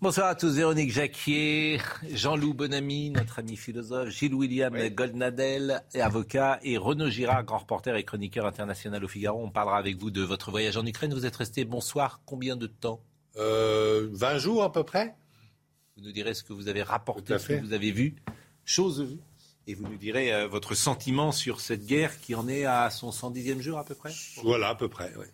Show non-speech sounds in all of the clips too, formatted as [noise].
Bonsoir à tous, Véronique Jacquier, Jean-Loup Bonamy, notre ami philosophe, Gilles William Goldnadel, avocat, et Renaud Girard, grand reporter et chroniqueur international au Figaro. On parlera avec vous de votre voyage en Ukraine. Vous êtes resté, bonsoir, combien de temps? Euh, 20 jours à peu près. Vous nous direz ce que vous avez rapporté, ce que vous avez vu, chose vue. Et vous nous direz euh, votre sentiment sur cette guerre qui en est à son 110e jour à peu près? Voilà, à peu près. ouais.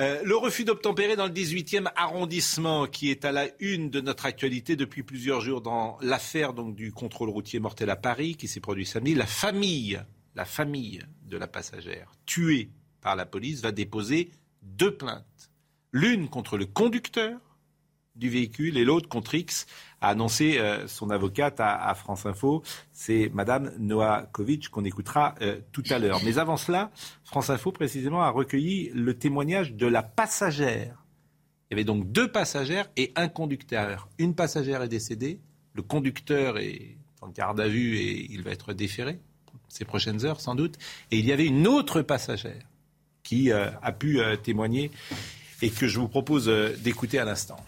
Euh, le refus d'obtempérer dans le 18e arrondissement qui est à la une de notre actualité depuis plusieurs jours dans l'affaire du contrôle routier mortel à Paris qui s'est produit samedi. La famille, la famille de la passagère tuée par la police va déposer deux plaintes. L'une contre le conducteur du véhicule et l'autre contre X, a annoncé euh, son avocate à, France Info. C'est Madame Noakovic qu'on écoutera euh, tout à l'heure. Mais avant cela, France Info précisément a recueilli le témoignage de la passagère. Il y avait donc deux passagères et un conducteur. Une passagère est décédée, le conducteur est en garde à vue et il va être déféré ces prochaines heures sans doute. Et il y avait une autre passagère qui euh, a pu témoigner et que je vous propose d'écouter à l'instant.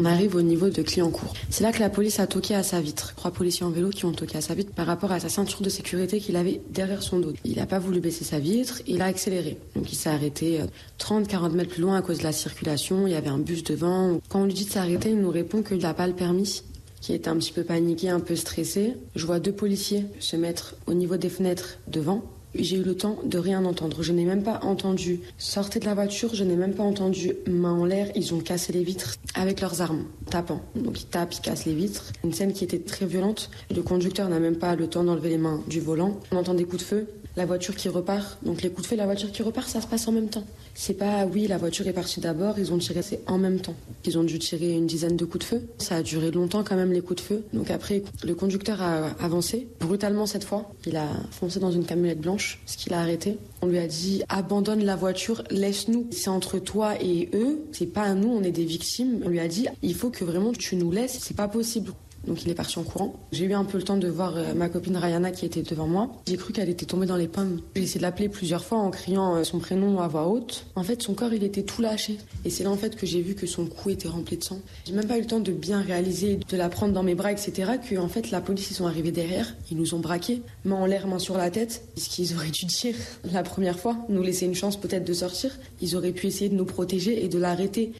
On arrive au niveau de Clignancourt. C'est là que la police a toqué à sa vitre. Trois policiers en vélo qui ont toqué à sa vitre par rapport à sa ceinture de sécurité qu'il avait derrière son dos. Il n'a pas voulu baisser sa vitre, il a accéléré. Donc il s'est arrêté 30-40 mètres plus loin à cause de la circulation. Il y avait un bus devant. Quand on lui dit de s'arrêter, il nous répond qu'il n'a pas le permis qui est un petit peu paniqué, un peu stressé. Je vois deux policiers se mettre au niveau des fenêtres devant. J'ai eu le temps de rien entendre. Je n'ai même pas entendu sortez de la voiture, je n'ai même pas entendu main en l'air. Ils ont cassé les vitres avec leurs armes, tapant. Donc ils tapent, ils cassent les vitres. Une scène qui était très violente. Le conducteur n'a même pas le temps d'enlever les mains du volant. On entend des coups de feu, la voiture qui repart. Donc les coups de feu, la voiture qui repart, ça se passe en même temps. C'est pas oui, la voiture est partie d'abord, ils ont tiré, c'est en même temps. Ils ont dû tirer une dizaine de coups de feu. Ça a duré longtemps quand même les coups de feu. Donc après, le conducteur a avancé brutalement cette fois. Il a foncé dans une camionnette blanche, ce qu'il a arrêté. On lui a dit abandonne la voiture, laisse-nous. C'est entre toi et eux, c'est pas à nous, on est des victimes. On lui a dit il faut que vraiment tu nous laisses, c'est pas possible. Donc il est parti en courant. J'ai eu un peu le temps de voir euh, ma copine Rayana qui était devant moi. J'ai cru qu'elle était tombée dans les pommes. J'ai essayé de l'appeler plusieurs fois en criant euh, son prénom à voix haute. En fait, son corps, il était tout lâché. Et c'est là en fait que j'ai vu que son cou était rempli de sang. J'ai même pas eu le temps de bien réaliser, de la prendre dans mes bras, etc. Que en fait, la police, ils sont arrivés derrière. Ils nous ont braqués, main en l'air, main sur la tête. Ce qu'ils auraient dû dire la première fois, nous laisser une chance peut-être de sortir? Ils auraient pu essayer de nous protéger et de l'arrêter.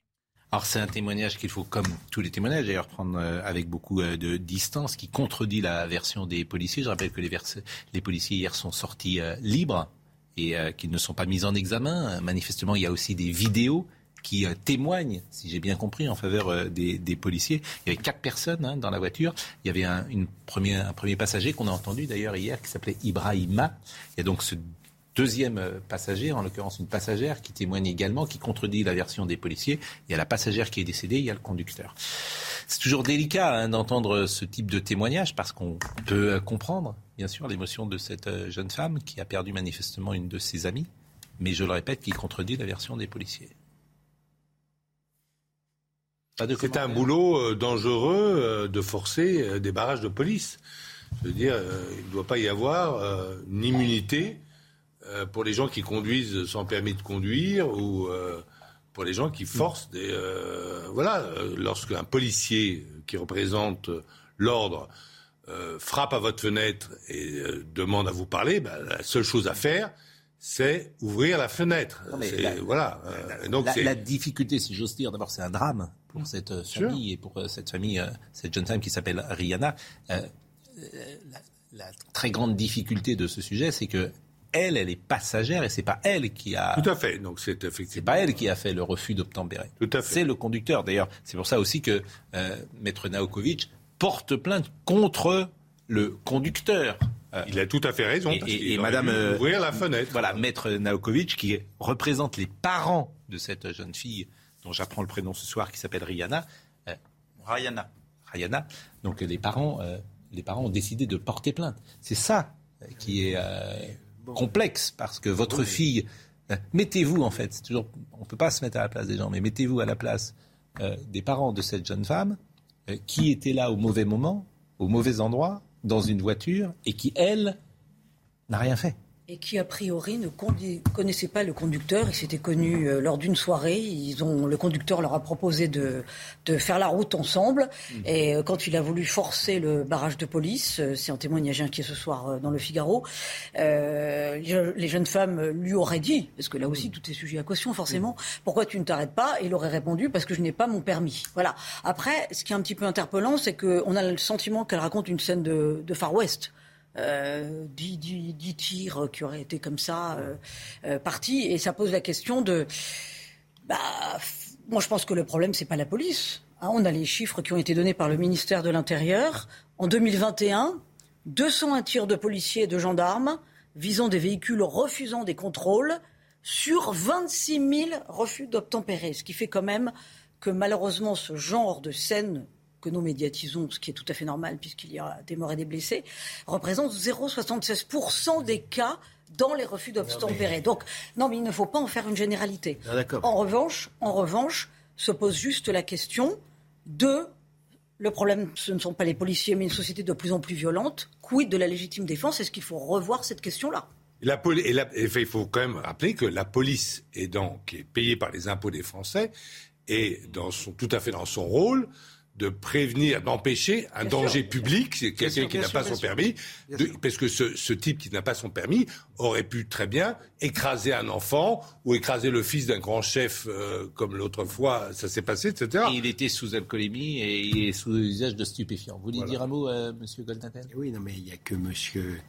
Alors c'est un témoignage qu'il faut, comme tous les témoignages d'ailleurs, prendre euh, avec beaucoup euh, de distance, qui contredit la version des policiers. Je rappelle que les, policiers hier sont sortis euh, libres et qu'ils ne sont pas mis en examen. Manifestement, il y a aussi des vidéos qui témoignent, si j'ai bien compris, en faveur des, policiers. Il y avait quatre personnes hein, dans la voiture. Il y avait un, un premier passager qu'on a entendu d'ailleurs hier qui s'appelait Ibrahima. Il y a donc ce deuxième euh, passager, en l'occurrence une passagère, qui témoigne également, qui contredit la version des policiers. Il y a la passagère qui est décédée, il y a le conducteur. C'est toujours délicat hein, d'entendre ce type de témoignage parce qu'on peut euh, comprendre, bien sûr, l'émotion de cette euh, jeune femme qui a perdu manifestement une de ses amies, mais je le répète, qui contredit la version des policiers. C'est un boulot dangereux de forcer des barrages de police. Je veux dire, il ne doit pas y avoir une immunité euh, pour les gens qui conduisent sans permis de conduire ou euh, pour les gens qui forcent des. euh, voilà, lorsqu'un policier qui représente l'ordre frappe à votre fenêtre et demande à vous parler, ben, la seule chose à faire, c'est ouvrir la fenêtre. La- voilà. et donc la, la difficulté, si j'ose dire, d'abord, c'est un drame pour cette famille et pour cette famille, cette jeune femme qui s'appelle Rihanna. Euh, la, la très grande difficulté de ce sujet, c'est que elle, elle est passagère et c'est pas elle qui a. Tout à fait. Donc c'est effectivement. pas elle qui a fait le refus d'obtempérer. Tout à fait. C'est le conducteur. D'ailleurs, c'est pour ça aussi que euh, Maître Naokovic porte plainte contre le conducteur il a tout à fait raison. Et, et, Madame ouvrir la fenêtre. Voilà, Maître Naokovic qui représente les parents de cette jeune fille dont j'apprends le prénom ce soir, qui s'appelle Rihanna. Rayana. Rayana. Donc les parents, les parents ont décidé de porter plainte. C'est ça qui est complexe parce que votre fille. Mettez-vous en fait, toujours, on ne peut pas se mettre à la place des gens, mais mettez-vous à la place des parents de cette jeune femme qui était là au mauvais moment, au mauvais endroit, dans une voiture, et qui, elle, n'a rien fait et qui a priori ne connaissait pas le conducteur. Ils s'étaient connus euh, lors d'une soirée. Ils ont, le conducteur leur a proposé de, de faire la route ensemble. Mmh. Et euh, quand il a voulu forcer le barrage de police, euh, c'est un témoignage inquiet ce soir dans le Figaro, euh, les jeunes femmes lui auraient dit, parce que là aussi mmh. tout est sujet à caution forcément, mmh. pourquoi tu ne t'arrêtes pas? Et il aurait répondu parce que je n'ai pas mon permis. Voilà. Après, ce qui est un petit peu interpellant, c'est qu'on a le sentiment qu'elle raconte une scène de, de Far West. Euh, dix, tirs qui auraient été comme ça euh, euh, partis. Et ça pose la question de. Bah, moi, je pense que le problème, c'est pas la police. Hein. on a les chiffres qui ont été donnés par le ministère de l'Intérieur. En 2021, 201 tirs de policiers et de gendarmes visant des véhicules refusant des contrôles sur 26 000 refus d'obtempérer. Ce qui fait quand même que malheureusement ce genre de scène que nous médiatisons, ce qui est tout à fait normal puisqu'il y a des morts et des blessés, représente 0,76% des cas dans les refus d'obtempérer. Donc, non, mais il ne faut pas en faire une généralité. Ah, en revanche, en revanche, se pose juste la question de le problème, ce ne sont pas les policiers, mais une société de plus en plus violente. Quid de la légitime défense? Est-ce qu'il faut revoir cette question-là? La, il faut quand même rappeler que la police est donc, qui est payée par les impôts des Français dans son, tout à fait dans son rôle de prévenir, d'empêcher un danger public, c'est quelqu'un qui n'a pas son permis, parce que ce, type qui n'a pas son permis aurait pu très bien écraser un enfant ou écraser le fils d'un grand chef, euh, comme l'autre fois ça s'est passé, etc. Et il était sous alcoolémie et il est sous usage de stupéfiants. Vous voulez dire un mot, euh, Monsieur Goldatel Oui, non, mais il n'y a que Monsieur,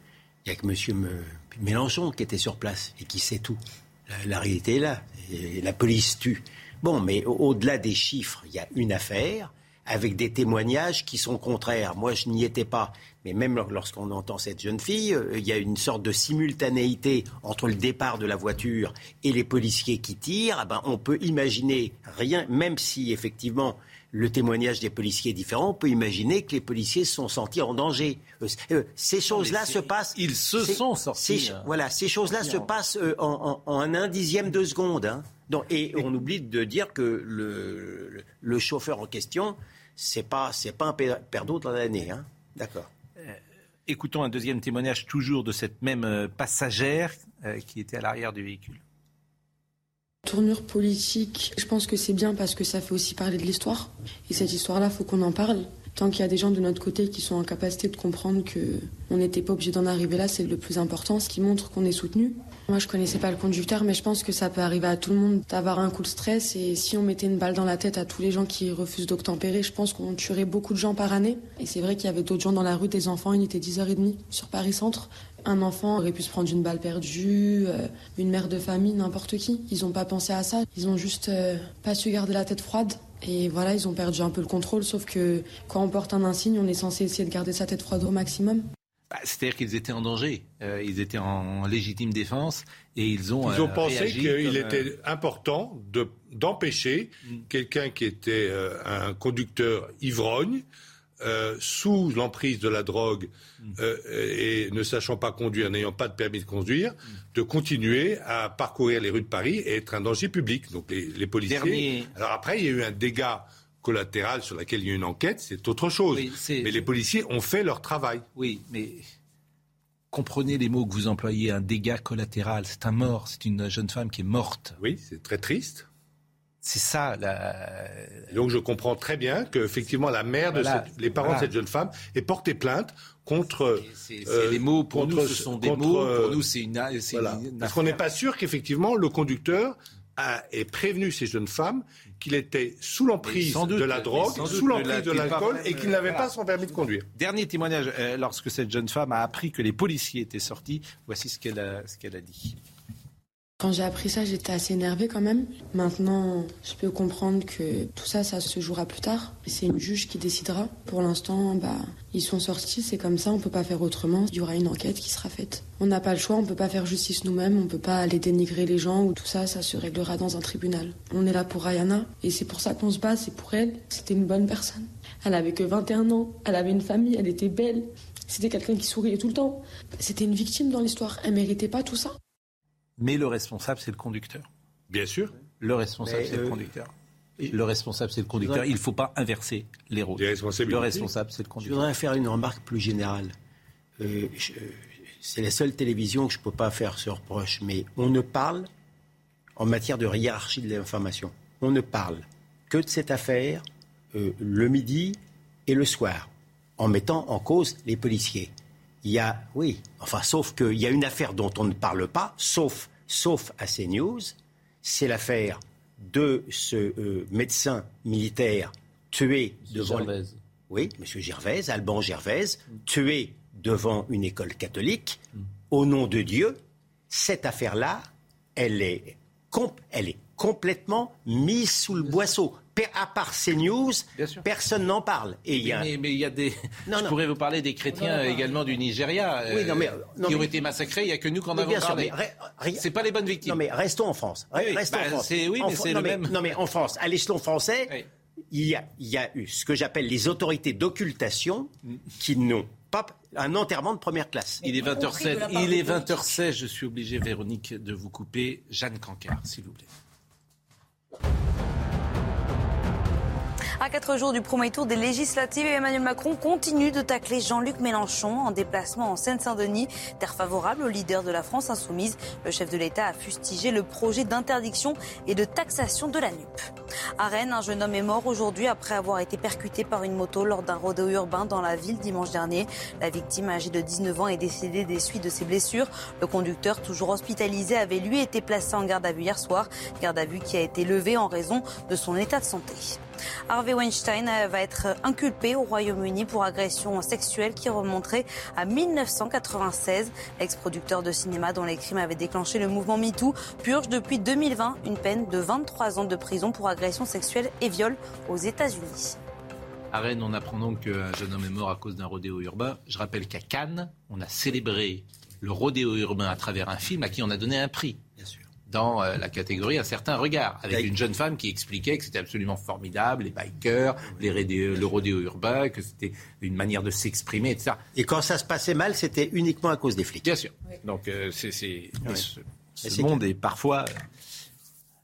il y a que Monsieur Mélenchon qui était sur place et qui sait tout. La, réalité est là. Et la police tue. Bon, mais au-delà des chiffres, il y a une affaire avec des témoignages qui sont contraires. Moi, je n'y étais pas. Mais même lorsqu'on entend cette jeune fille, euh, il y a une sorte de simultanéité entre le départ de la voiture et les policiers qui tirent. Ah ben, on peut imaginer rien, même si effectivement le témoignage des policiers est différent, on peut imaginer que les policiers se sont sentis en danger. Euh, euh, ces choses-là se passent. Ils se sont sortis. voilà, ces choses-là se passent en, un dixième de seconde. Hein. et on oublie de dire que le chauffeur en question c'est pas c'est pas un perdant de l'année. Hein D'accord. Euh, écoutons un deuxième témoignage toujours de cette même euh, passagère euh, qui était à l'arrière du véhicule. Tournure politique, je pense que c'est bien parce que ça fait aussi parler de l'histoire. Et cette histoire-là, faut qu'on en parle. Tant qu'il y a des gens de notre côté qui sont en capacité de comprendre qu'on n'était pas obligé d'en arriver là, c'est le plus important, ce qui montre qu'on est soutenu. Moi, je connaissais pas le conducteur, mais je pense que ça peut arriver à tout le monde d'avoir un coup de stress. Et si on mettait une balle dans la tête à tous les gens qui refusent d'obtempérer, je pense qu'on tuerait beaucoup de gens par année. Et c'est vrai qu'il y avait d'autres gens dans la rue, des enfants, il était 10h30 sur Paris Centre. Un enfant aurait pu se prendre une balle perdue, euh, une mère de famille, n'importe qui. Ils n'ont pas pensé à ça. Ils ont juste euh, pas su garder la tête froide. Et voilà, ils ont perdu un peu le contrôle, sauf que quand on porte un insigne, on est censé essayer de garder sa tête froide au maximum. Bah, c'est-à-dire qu'ils étaient en danger, euh, ils étaient en légitime défense et ils ont. Ils ont euh, pensé qu'il euh, était important d'empêcher mm. quelqu'un qui était un conducteur ivrogne, sous l'emprise de la drogue mm. et ne sachant pas conduire, n'ayant pas de permis de conduire, mm. de continuer à parcourir les rues de Paris et être un danger public. Donc les, policiers. Alors après, il y a eu un dégât collatérale sur laquelle il y a une enquête, c'est autre chose. mais les policiers ont fait leur travail. Oui, mais comprenez les mots que vous employez, un dégât collatéral, c'est un mort, c'est une jeune femme qui est morte. Oui, c'est très triste. C'est ça. La... Donc je comprends très bien qu'effectivement la mère de les parents de cette jeune femme aient porté plainte contre. C'est euh, les mots pour nous, ce sont des mots. Pour nous, c'est une. Parce qu'on n'est pas sûr qu'effectivement le conducteur a, ait prévenu ces jeunes femmes qu'il était sous l'emprise de la drogue, sous l'emprise de l'alcool et qu'il n'avait pas son permis de conduire. Dernier témoignage, euh, lorsque cette jeune femme a appris que les policiers étaient sortis, voici ce qu'elle a, a dit. Quand j'ai appris ça, j'étais assez énervée quand même. Maintenant, je peux comprendre que tout ça, ça se jouera plus tard. C'est une juge qui décidera. Pour l'instant, bah, ils sont sortis, c'est comme ça, on peut pas faire autrement. Il y aura une enquête qui sera faite. On n'a pas le choix, on peut pas faire justice nous-mêmes, on peut pas aller dénigrer les gens ou tout ça, ça se réglera dans un tribunal. On est là pour Ayana et c'est pour ça qu'on se bat, c'est pour elle. C'était une bonne personne. Elle avait que 21 ans, elle avait une famille, elle était belle. C'était quelqu'un qui souriait tout le temps. C'était une victime dans l'histoire, elle méritait pas tout ça. Mais le responsable, c'est le conducteur. Bien sûr. Le responsable, c'est le euh, conducteur. Le responsable, c'est le conducteur. Il ne faut pas inverser les rôles. Le responsable, c'est le Je conducteur. voudrais faire une remarque plus générale. Euh, je- c'est la seule télévision que je ne peux pas faire ce reproche, mais on ne parle, en matière de hiérarchie de l'information, on ne parle que de cette affaire euh, le midi et le soir, en mettant en cause les policiers. Il y a, oui, enfin, sauf qu'il y a une affaire dont on ne parle pas, sauf, sauf à CNews, c'est l'affaire de ce euh, médecin militaire tué devant... Gervais. Oui, M. Gervais, Alban Gervais, tué devant une école catholique, au nom de Dieu, cette affaire-là, elle est, com- elle est complètement mise sous le boisseau. À part CNews, personne n'en parle. Et il y a... Mais, mais il y a des. Non, je non. pourrais vous parler des chrétiens également du Nigeria Oui, non, mais- euh, non, qui ont mais- été massacrés. Il n'y a que nous qu'en Mais avons parlé. re- C'est pas les bonnes victimes. Non, mais restons en France. Re- Oui, restons bah, en France. c'est- oui, En mais Fran- c'est non, le mais- même. Non, mais en France, à l'échelon français, Oui. il, y a, il y a eu ce que j'appelle les autorités d'occultation qui n'ont pas un enterrement de première classe. Il est Y compris de 20h16. la part Il est politiques. 20h16. Je suis obligé, Véronique, de vous couper. Jeanne Cancard, s'il vous plaît. À quatre jours du premier tour des législatives, Emmanuel Macron continue de tacler Jean-Luc Mélenchon en déplacement en Seine-Saint-Denis, terre favorable au leader de la France insoumise. Le chef de l'État a fustigé le projet d'interdiction et de taxation de la NUP. À Rennes, un jeune homme est mort aujourd'hui après avoir été percuté par une moto lors d'un rodéo urbain dans la ville dimanche dernier. La victime, âgée de 19 ans, est décédée des suites de ses blessures. Le conducteur, toujours hospitalisé, avait lui été placé en garde à vue hier soir. Garde à vue qui a été levée en raison de son état de santé. Harvey Weinstein euh, va être inculpé au Royaume-Uni pour agression sexuelle qui remonterait à 1996. L'ex-producteur de cinéma dont les crimes avaient déclenché le mouvement MeToo purge depuis 2020 une peine de 23 ans de prison pour agression sexuelle et viol aux États-Unis. À Rennes, on apprend donc qu'un jeune homme est mort à cause d'un rodéo urbain. Je rappelle qu'à Cannes, on a célébré le rodéo urbain à travers un film à qui on a donné un prix. Bien sûr. Dans euh, la catégorie Un certain regard, avec une jeune femme qui expliquait que c'était absolument formidable, les bikers, les rodéos- le rodéo urbain, que c'était une manière de s'exprimer, etc. Et quand ça se passait mal, c'était uniquement à cause des flics. Bien sûr. Donc euh, c'est, ce, monde est parfois euh,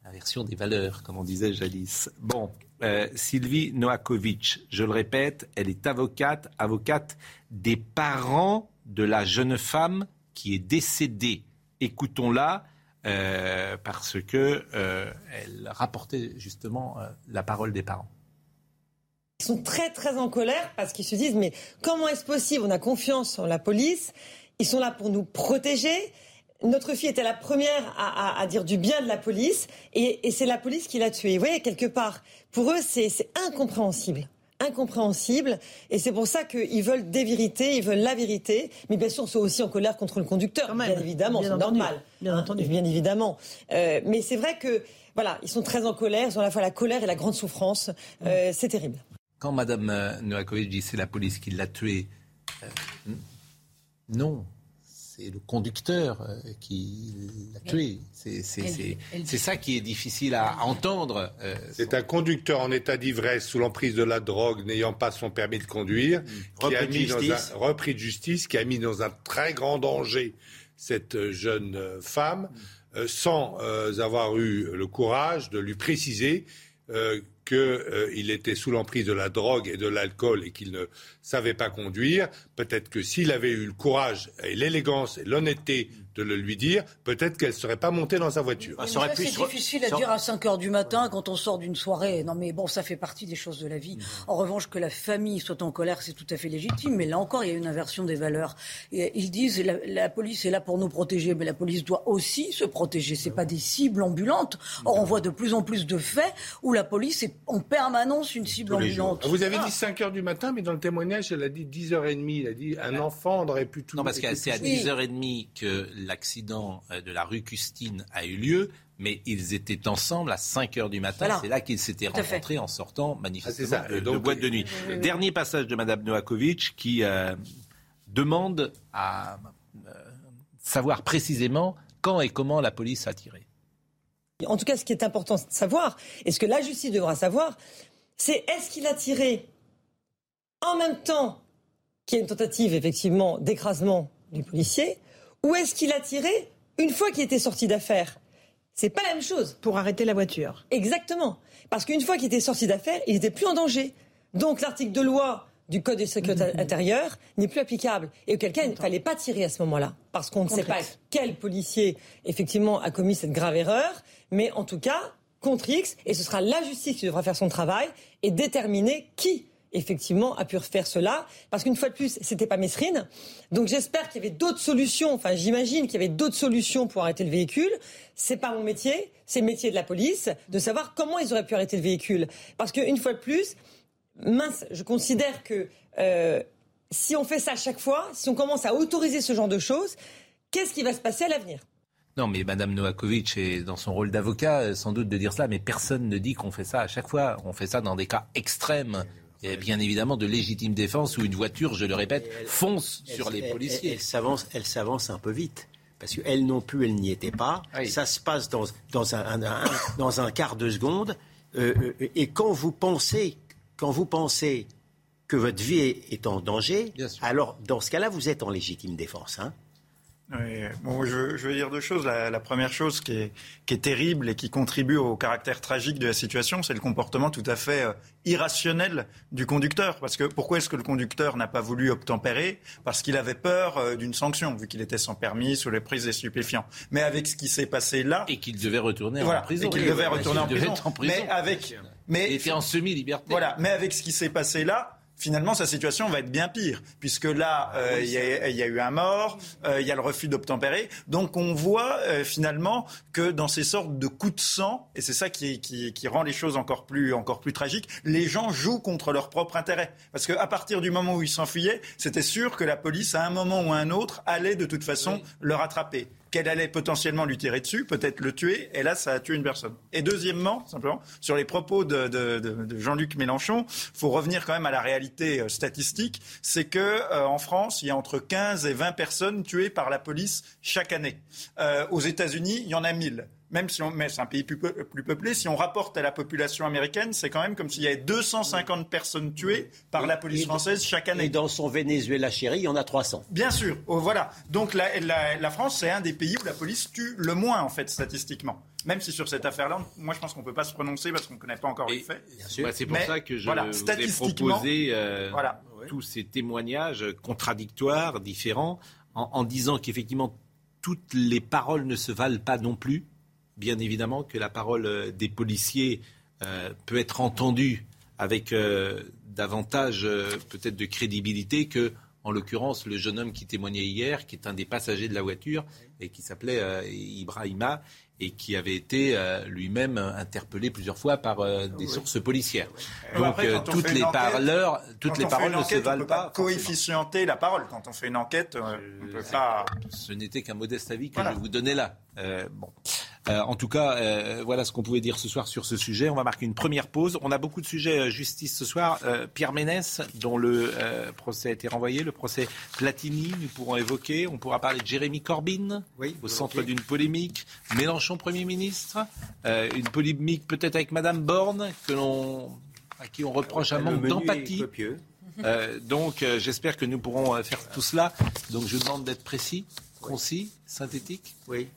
l'inversion des valeurs, comme on disait jadis. Bon, euh, Sylvie Noakovic, je le répète, elle est avocate, avocate des parents de la jeune femme qui est décédée. Écoutons-la. Euh, parce que euh, elle rapportait justement euh, la parole des parents. Ils sont très très en colère parce qu'ils se disent mais comment est-ce possible? On a confiance en la police, ils sont là pour nous protéger. Notre fille était la première à, dire du bien de la police et, et c'est la police qui l'a tuée. Vous voyez, quelque part, pour eux, c'est incompréhensible. Incompréhensible. Et c'est pour ça qu'ils veulent des vérités, ils veulent la vérité. Mais bien sûr, ils sont aussi en colère contre le conducteur, même. bien évidemment, c'est normal. Bien Hein, entendu. Bien évidemment. Euh, mais c'est vrai que, voilà, ils sont très en colère, ils ont à la fois la colère et la grande souffrance. Euh, c'est terrible. Quand Mme euh, Novakovic dit c'est la police qui l'a tué, euh, non, c'est le conducteur euh, qui l'a tué. C'est ça qui est difficile à entendre. euh, C'est un conducteur en état d'ivresse sous l'emprise de la drogue n'ayant pas son permis de conduire, qui a de mis dans justice. un repris de justice, qui a mis dans un très grand danger cette euh, jeune femme, euh, sans euh, avoir eu le courage de lui préciser euh, qu'il était sous l'emprise de la drogue et de l'alcool et qu'il ne savait pas conduire. Peut-être que s'il avait eu le courage et l'élégance et l'honnêteté de le lui dire, peut-être qu'elle ne serait pas montée dans sa voiture. Ah, c'est difficile à dire à 5 heures du matin quand on sort d'une soirée. Non, mais bon, ça fait partie des choses de la vie. En revanche, que la famille soit en colère, c'est tout à fait légitime. Mais là encore, il y a une inversion des valeurs. Et ils disent la, la police est là pour nous protéger, mais la police doit aussi se protéger. C'est pas des cibles ambulantes. Or, on voit de plus en plus de faits où la police est en permanence une cible ambulante. Vous avez dit 5 h du matin, mais dans le témoignage, elle a dit 10h30. Elle a dit un enfant, on aurait pu tout. Non, parce que c'est à 10h30 que l'accident euh, de la rue Custine a eu lieu mais ils étaient ensemble à 5 heures du matin. C'est là qu'ils s'étaient rencontrés en sortant manifestement ah, de, boîte de nuit. Dernier passage de Mme Novakovic qui euh, demande à euh, savoir précisément quand et comment la police a tiré. En tout cas, ce qui est important de savoir, et ce que la justice devra savoir, c'est est-ce qu'il a tiré en même temps qu'il y a une tentative, effectivement, d'écrasement du policier, ou est-ce qu'il a tiré une fois qu'il était sorti d'affaire c'est pas la même chose. Pour arrêter la voiture. Exactement. Parce qu'une fois qu'il était sorti d'affaires, il n'était plus en danger. Donc l'article de loi du Code de sécurité intérieure n'est plus applicable. Et auquel cas, il ne fallait pas tirer à ce moment-là. Parce qu'on ne sait pas quel policier, effectivement, a commis cette grave erreur. Mais en tout cas, contre X, et ce sera la justice qui devra faire son travail et déterminer qui effectivement, a pu faire cela. Parce qu'une fois de plus, c'était pas Mesrine. Donc j'espère qu'il y avait d'autres solutions. Enfin, j'imagine qu'il y avait d'autres solutions pour arrêter le véhicule. C'est pas mon métier. C'est le métier de la police de savoir comment ils auraient pu arrêter le véhicule. Parce qu'une fois de plus, mince, je considère que euh, si on fait ça à chaque fois, si on commence à autoriser ce genre de choses, qu'est-ce qui va se passer à l'avenir? Non, mais Madame Novakovic est dans son rôle d'avocat, euh, sans doute de dire cela, mais personne ne dit qu'on fait ça à chaque fois. On fait ça dans des cas extrêmes et bien évidemment de légitime défense où une voiture, je le répète, fonce sur les policiers. Elle, s'avance, elle s'avance un peu vite. Parce qu'elle non plus, elle n'y était pas. Ça se passe dans, dans, un, dans un quart de seconde. Euh, euh, et quand vous pensez, quand vous pensez que votre vie est, en danger, alors dans ce cas-là, vous êtes en légitime défense. Hein oui, bon, je, je, veux dire deux choses. La, la première chose qui est, qui est, terrible et qui contribue au caractère tragique de la situation, c'est le comportement tout à fait euh, irrationnel du conducteur. Parce que pourquoi est-ce que le conducteur n'a pas voulu obtempérer? Parce qu'il avait peur euh, d'une sanction, vu qu'il était sans permis, sous les prises des stupéfiants. Mais avec ce qui s'est passé là, et qu'il devait retourner en prison, et qu'il devait retourner en prison. en prison. Mais avec, mais il était en semi-liberté. Voilà. Mais avec ce qui s'est passé là, finalement, sa situation va être bien pire, puisque là, ah euh, il y, a eu un mort, euh, il y a le refus d'obtempérer. Donc, on voit euh, finalement que dans ces sortes de coups de sang, et c'est ça qui, qui, qui, rend les choses encore plus, encore plus tragiques, les gens jouent contre leur propre intérêt. Parce qu'à partir du moment où ils s'enfuyaient, c'était sûr que la police, à un moment ou à un autre, allait de toute façon le rattraper qu'elle allait potentiellement lui tirer dessus, peut-être le tuer, et là, ça a tué une personne. Et deuxièmement, simplement, sur les propos de, Jean-Luc Mélenchon, faut revenir quand même à la réalité euh, statistique, c'est que euh, en France, il y a entre 15 et 20 personnes tuées par la police chaque année. Euh, aux États-Unis, il y en a 1000 même si on, mais c'est un pays plus, peuplé, si on rapporte à la population américaine, c'est quand même comme s'il y avait 250 personnes tuées par la police française chaque année. Et dans son Venezuela chéri, il y en a 300. Bien sûr, oh, voilà. Donc la, la, France, c'est un des pays où la police tue le moins, en fait, statistiquement. Même si sur cette affaire-là, moi je pense qu'on ne peut pas se prononcer parce qu'on ne connaît pas encore les faits. c'est pour ça que je voilà, vous ai proposé euh, tous ces témoignages contradictoires, différents, en, en disant qu'effectivement, toutes les paroles ne se valent pas non plus bien évidemment que la parole euh, des policiers euh, peut être entendue avec euh, davantage peut-être de crédibilité que, en l'occurrence, le jeune homme qui témoignait hier, qui est un des passagers de la voiture et qui s'appelait Ibrahima et qui avait été lui-même interpellé plusieurs fois par des sources policières. Donc toutes les parleurs, toutes les paroles ne se valent pas. Coefficienter la parole quand on fait une enquête, on peut pas. Ce n'était qu'un modeste avis que je vous donnais là. bon. Euh, en tout cas, euh, voilà ce qu'on pouvait dire ce soir sur ce sujet. On va marquer une première pause. On a beaucoup de sujets euh, justice ce soir. Pierre Ménès, dont le procès a été renvoyé, le procès Platini, nous pourrons évoquer. On pourra parler de Jérémy Corbyn, au centre d'une polémique. Mélenchon, Premier ministre. une polémique peut-être avec Madame Borne, que l'on, à qui on reproche un manque d'empathie. donc j'espère que nous pourrons faire tout cela. Donc je demande d'être précis, concis, synthétique. Oui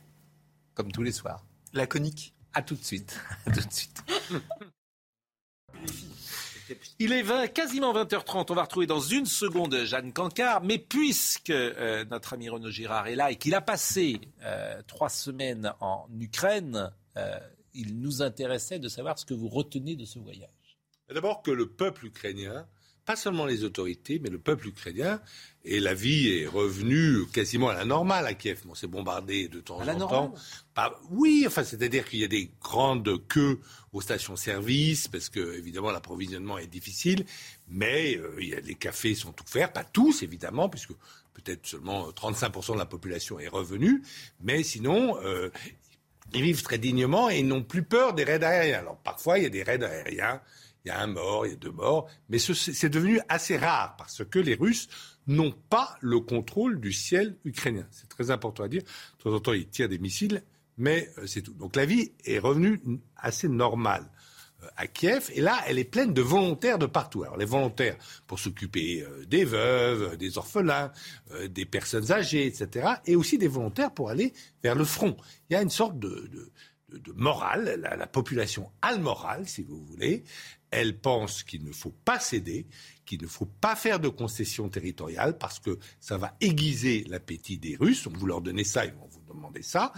comme tous les soirs. Laconique. À tout de suite. [laughs] À tout de suite. Il est 20, quasiment 20h30. On va retrouver dans une seconde Jeanne Cancard. Mais puisque euh, notre ami Renaud Girard est là et qu'il a passé euh, trois semaines en Ukraine, euh, il nous intéressait de savoir ce que vous retenez de ce voyage. D'abord que le peuple ukrainien pas seulement les autorités, mais le peuple ukrainien. Et la vie est revenue quasiment à la normale à Kiev. On s'est bombardé de temps en temps. oui, enfin, c'est-à-dire qu'il y a des grandes queues aux stations-service, parce que, évidemment, l'approvisionnement est difficile. Mais euh, il y a, les cafés sont ouverts, pas tous, évidemment, puisque peut-être seulement 35% de la population est revenue. Mais sinon, euh, ils vivent très dignement et n'ont plus peur des raids aériens. Alors, parfois, il y a des raids aériens il y a un mort, il y a deux morts, mais c'est devenu assez rare parce que les Russes n'ont pas le contrôle du ciel ukrainien. C'est très important à dire. De temps en temps, ils tirent des missiles, mais euh, c'est tout. Donc la vie est revenue assez normale euh, à Kiev. Et là, elle est pleine de volontaires de partout. Alors les volontaires pour s'occuper euh, des veuves, des orphelins, des personnes âgées, etc. Et aussi des volontaires pour aller vers le front. Il y a une sorte de, morale. La, la, population a le moral, si vous voulez elle pense qu'il ne faut pas céder, qu'il ne faut pas faire de concessions territoriales parce que ça va aiguiser l'appétit des Russes. On vous leur donnez ça, ils vont vous demander ça.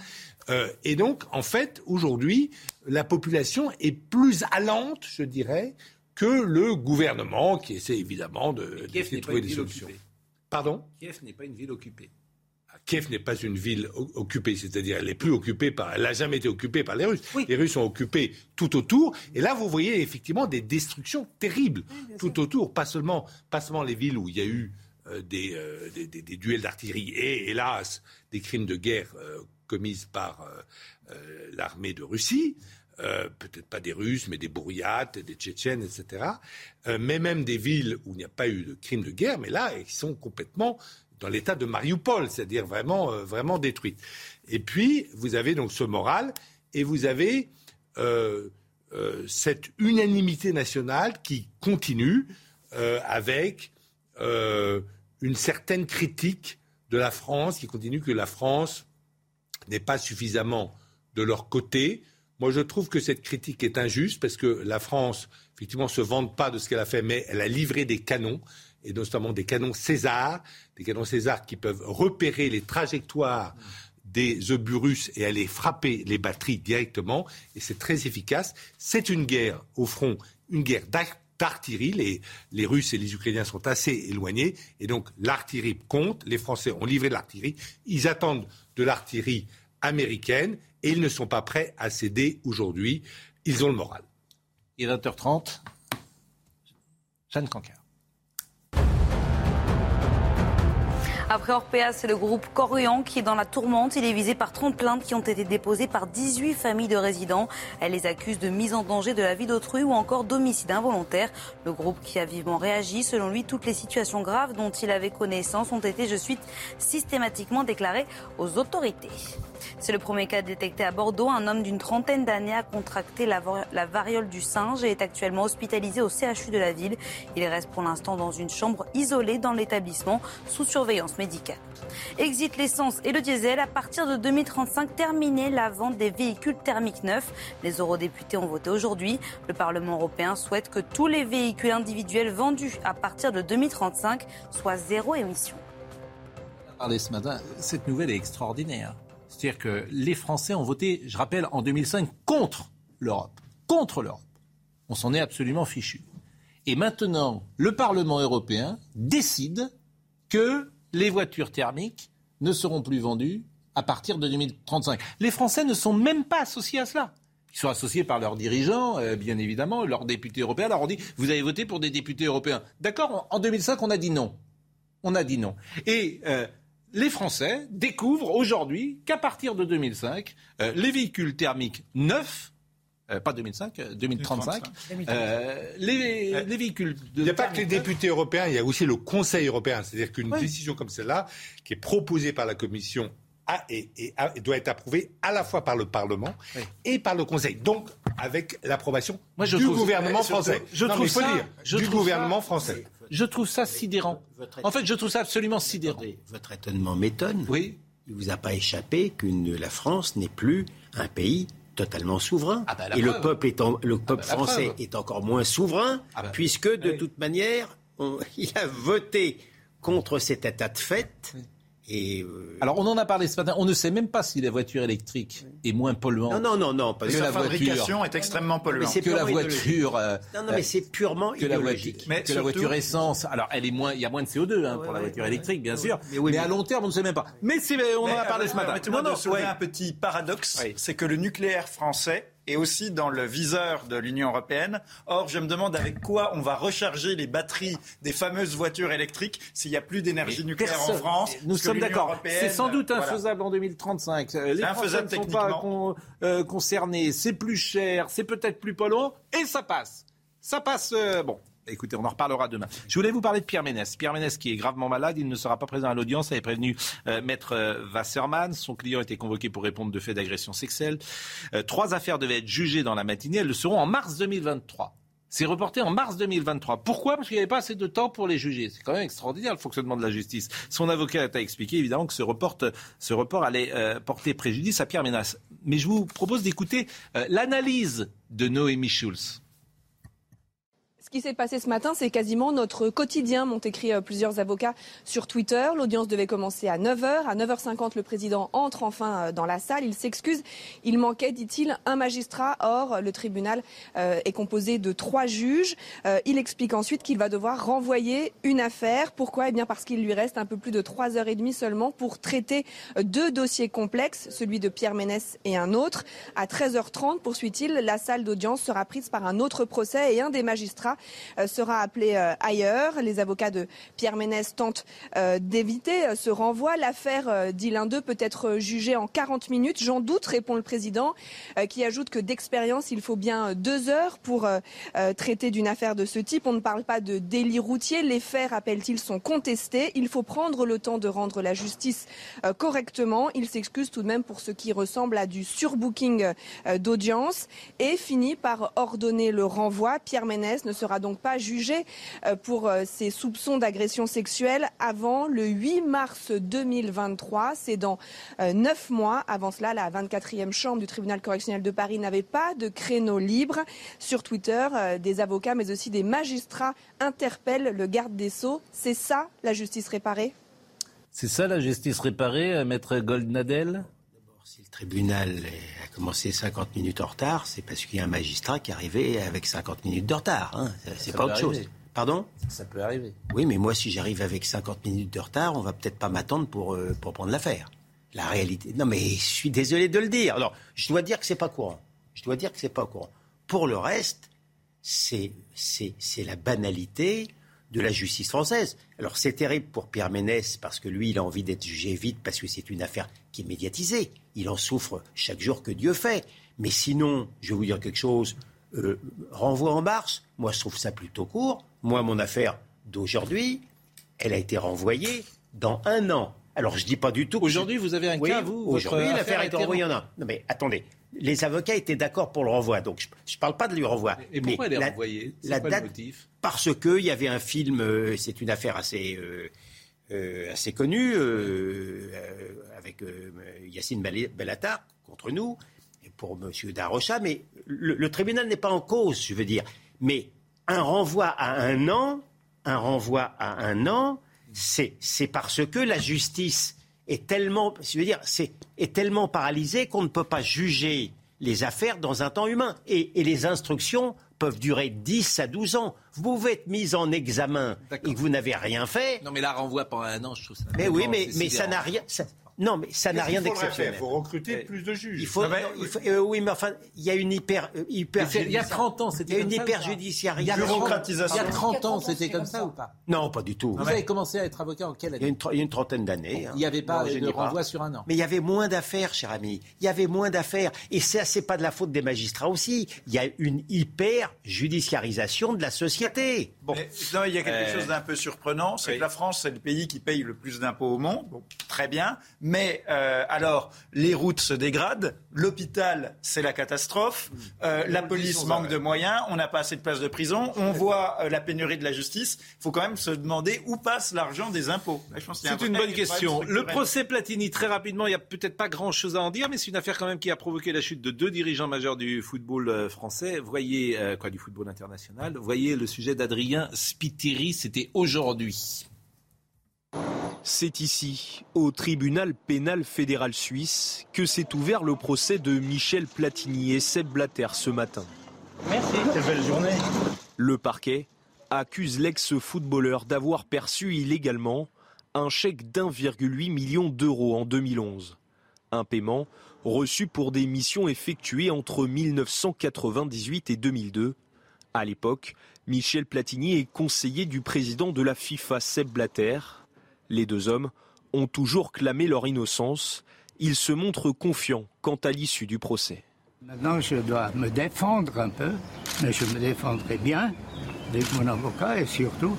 Euh, et donc, en fait, aujourd'hui, la population est plus allante, je dirais, que le gouvernement qui essaie évidemment de, de trouver des solutions. Pardon? Kiev n'est pas une ville occupée. Kiev n'est pas une ville occupée, c'est-à-dire elle n'est plus occupée par, elle n'a jamais été occupée par les Russes. Les Russes sont occupés tout autour, et là vous voyez effectivement des destructions terribles tout autour, pas seulement, pas seulement les villes où il y a eu euh, euh, des, des, duels d'artillerie et hélas des crimes de guerre euh, commis par l'armée de Russie. peut-être pas des Russes, mais des Bouriates, des Tchétchènes, etc. mais même des villes où il n'y a pas eu de crimes de guerre, mais là, ils sont complètement dans l'état de Mariupol, c'est-à-dire vraiment, euh, vraiment détruite. Et puis, vous avez donc ce moral, et vous avez euh, euh, cette unanimité nationale qui continue avec une certaine critique de la France, qui continue que la France n'est pas suffisamment de leur côté. Moi, je trouve que cette critique est injuste parce que la France, effectivement, se vante pas de ce qu'elle a fait, mais elle a livré des canons et notamment des canons César, des canons César qui peuvent repérer les trajectoires des obus russes et aller frapper les batteries directement. Et c'est très efficace. C'est une guerre, au front, une guerre d'artillerie. Les, les Russes et les Ukrainiens sont assez éloignés. Et donc l'artillerie compte. Les Français ont livré de l'artillerie. Ils attendent de l'artillerie américaine et ils ne sont pas prêts à céder aujourd'hui. Ils ont le moral. Il est 20h30. Jeanne Cancard. Après Orpea, c'est le groupe Corian qui est dans la tourmente. Il est visé par 30 plaintes qui ont été déposées par 18 familles de résidents. Elle les accuse de mise en danger de la vie d'autrui ou encore d'homicide involontaire. Le groupe qui a vivement réagi, selon lui, toutes les situations graves dont il avait connaissance ont été, je suis, systématiquement déclarées aux autorités. C'est le premier cas détecté à Bordeaux. Un homme d'une trentaine d'années a contracté la, variole du singe et est actuellement hospitalisé au CHU de la ville. Il reste pour l'instant dans une chambre isolée dans l'établissement sous surveillance médicale. Exit l'essence et le diesel. À partir de 2035, terminer la vente des véhicules thermiques neufs. Les eurodéputés ont voté aujourd'hui. Le Parlement européen souhaite que tous les véhicules individuels vendus à partir de 2035 soient zéro émission. Parlé ce matin, cette nouvelle est extraordinaire. C'est-à-dire que les Français ont voté, je rappelle, en 2005 contre l'Europe. Contre l'Europe. On s'en est absolument fichu. Et maintenant, le Parlement européen décide que les voitures thermiques ne seront plus vendues à partir de 2035. Les Français ne sont même pas associés à cela. Ils sont associés par leurs dirigeants, euh, bien évidemment, leurs députés européens. Alors on dit, vous avez voté pour des députés européens. D'accord, en 2005, on a dit non. On a dit non. Et euh, les Français découvrent aujourd'hui qu'à partir de 2005, euh, les véhicules thermiques neufs, euh, pas 2005, 2035, euh, les, véhicules... il n'y a pas que les députés européens, il y a aussi le Conseil européen. C'est-à-dire qu'une décision comme celle-là, qui est proposée par la Commission et, doit être approuvée à la fois par le Parlement et par le Conseil. Donc, avec l'approbation du gouvernement français. Je, trouve ça, du gouvernement français. Je trouve ça sidérant. En fait, je trouve ça absolument sidérant. Votre étonnement m'étonne. Oui. Il ne vous a pas échappé que la France n'est plus un pays totalement souverain. Ah bah, et le peuple, est le ah bah, français est encore moins souverain, ah bah, puisque de toute manière, [laughs] il a voté contre cet état de fait. Et euh, Alors, on en a parlé ce matin. On ne sait même pas si la voiture électrique est moins polluante. non, non, non, non, parce Que Sa la voiture. fabrication est extrêmement polluante. c'est que la idéologique. voiture. euh, Non, non, mais c'est purement que la voiture, idéologique. Mais que la voiture essence. Alors, elle est moins, il y a moins de CO2 hein, Ouais, pour la voiture ouais, électrique, bien ouais, sûr. Mais, Mais oui, mais- à long terme, on ne sait même pas. Mais c'est, on en a parlé euh, ce matin. Non, de non, ouais. un petit paradoxe, Oui. c'est que le nucléaire français est aussi dans le viseur de l'Union européenne. Or, je me demande avec quoi on va recharger les batteries des fameuses voitures électriques s'il n'y a plus d'énergie nucléaire Personne- en France. Nous sommes d'accord. C'est sans doute voilà. infaisable en 2035. Euh, Les Français ne sont pas con- euh, concernés. C'est plus cher, c'est peut-être plus polluant, et ça passe. Ça passe. euh, bon. Écoutez, on en reparlera demain. Je voulais vous parler de Pierre Ménès. Pierre Ménès qui est gravement malade, il ne sera pas présent à l'audience, avait prévenu euh, Maître euh, Wasserman. Son client était convoqué pour répondre de faits d'agression sexuelle. Euh, trois affaires devaient être jugées dans la matinée, elles le seront en mars 2023. C'est reporté en mars 2023. Pourquoi? Parce qu'il n'y avait pas assez de temps pour les juger. C'est quand même extraordinaire le fonctionnement de la justice. Son avocat a expliqué évidemment que ce, report, allait porter préjudice à Pierre Ménès. Mais je vous propose d'écouter l'analyse de Noémie Schulz. Ce qui s'est passé ce matin, c'est quasiment notre quotidien, m'ont écrit euh, plusieurs avocats sur Twitter. L'audience devait commencer à 9h. À 9h50, le président entre enfin euh, dans la salle. Il s'excuse. Il manquait, dit-il, un magistrat. Or, le tribunal euh, est composé de trois juges. Il explique ensuite qu'il va devoir renvoyer une affaire. Pourquoi? Eh bien parce qu'il lui reste un peu plus de trois heures et demie seulement pour traiter deux dossiers complexes, celui de Pierre Ménès et un autre. À 13h30, poursuit-il, la salle d'audience sera prise par un autre procès et un des magistrats sera appelé euh, ailleurs. Les avocats de Pierre Ménès tentent euh, d'éviter euh, ce renvoi. L'affaire, euh, dit l'un d'eux, peut être jugée en 40 minutes. J'en doute, répond le président, euh, qui ajoute que d'expérience, il faut bien euh, deux heures pour euh, euh, traiter d'une affaire de ce type. On ne parle pas de délit routier. Les faits, rappelle-t-il, sont contestés. Il faut prendre le temps de rendre la justice euh, correctement. Il s'excuse tout de même pour ce qui ressemble à du surbooking euh, d'audience et finit par ordonner le renvoi. Pierre Ménès ne sera donc pas jugé euh, pour euh, ses soupçons d'agression sexuelle avant le 8 mars 2023. C'est dans euh, neuf mois. Avant cela, la 24e chambre du tribunal correctionnel de Paris n'avait pas de créneau libre. Sur Twitter, euh, des avocats mais aussi des magistrats interpellent le garde des Sceaux. C'est ça la justice réparée? C'est ça la justice réparée, euh, maître Goldnadel? Si le tribunal a commencé 50 minutes en retard, c'est parce qu'il y a un magistrat qui est arrivé avec 50 minutes de retard. hein. C'est pas autre chose. arriver. Pardon? Ça peut arriver. Oui, mais moi, si j'arrive avec 50 minutes de retard, on va peut-être pas m'attendre pour, euh, pour prendre l'affaire. La réalité. Non, mais je suis désolé de le dire. Alors, je dois dire que c'est pas courant. Je dois dire que c'est pas courant. Pour le reste, c'est la banalité de la justice française. Alors, c'est terrible pour Pierre Ménès parce que lui, il a envie d'être jugé vite parce que c'est une affaire qui est médiatisée. Il en souffre chaque jour que Dieu fait. Mais sinon, je vais vous dire quelque chose. Euh, renvoi en mars, moi, je trouve ça plutôt court. Moi, mon affaire d'aujourd'hui, elle a été renvoyée dans un an. Alors, je dis pas du tout. Aujourd'hui, vous avez un Oui, cas, vous Aujourd'hui, affaire l'affaire a été renvoyée en un an. Non, mais attendez. Les avocats étaient d'accord pour le renvoi, donc je ne parle pas de lui renvoi. Et pourquoi Mais elle est la- renvoyée? C'est la quoi date, le motif? Parce qu'il y avait un film, euh, c'est une affaire assez, euh, euh, assez connue, euh, euh, avec euh, Yacine Bel- Bellatar contre nous, et pour M. Darrocha, mais le, tribunal n'est pas en cause, je veux dire. Mais un renvoi à un an, un renvoi à un an, c'est parce que la justice est tellement, je veux dire, est tellement paralysée qu'on ne peut pas juger les affaires dans un temps humain. Et les instructions peuvent durer 10 à 12 ans. Vous pouvez être mis en examen et que vous n'avez rien fait. Non, mais là, renvoi pendant un an, je trouve ça. Mais oui, mais, ça n'a rien. ça- non, mais ça n'a rien d'exceptionnel. Il faut recruter plus de juges. Il faut, Non, mais- non, il faut- euh, oui, mais enfin, il y a une hyper, euh, il y a 30 ans, c'était Il y a une comme ça hyper judiciarisation. Il y a 30 Bureaucratisation. Il y a 30 ans, c'était comme ça ou pas Non, pas du tout. Vous avez commencé à être avocat en quelle Il y a année il y a une trentaine d'années. hein. Il n'y avait pas de renvoi sur un an. Mais il y avait moins d'affaires, cher ami. Il y avait moins d'affaires. Et ça, c'est pas de la faute des magistrats aussi. Il y a une hyper judiciarisation de la société. Bon. Mais, non, il y a quelque Euh, chose d'un peu surprenant, c'est oui. que la France, c'est le pays qui paye le plus d'impôts au monde. Bon, très bien. Mais euh, alors, les routes se dégradent, l'hôpital, c'est la catastrophe, euh, la police manque de moyens, on n'a pas assez de places de prison, on voit euh, la pénurie de la justice. Il faut quand même se demander où passe l'argent des impôts. Un C'est une bonne question. Le procès Platini, très rapidement, il n'y a peut-être pas grand-chose à en dire, mais c'est une affaire quand même qui a provoqué la chute de deux dirigeants majeurs du football français. Voyez, euh, quoi, du football international. Voyez le sujet d'Adrien Spiteri, c'était aujourd'hui. C'est ici, au tribunal pénal fédéral suisse, que s'est ouvert le procès de Michel Platini et Seb Blatter ce matin. Merci, belle journée. Le parquet accuse l'ex-footballeur d'avoir perçu illégalement un chèque d'1,8 million d'euros en 2011. Un paiement reçu pour des missions effectuées entre 1998 et 2002. À l'époque, Michel Platini est conseiller du président de la FIFA, Seb Blatter. Les deux hommes ont toujours clamé leur innocence. Ils se montrent confiants quant à l'issue du procès. Maintenant, je dois me défendre un peu, mais je me défendrai bien avec mon avocat et surtout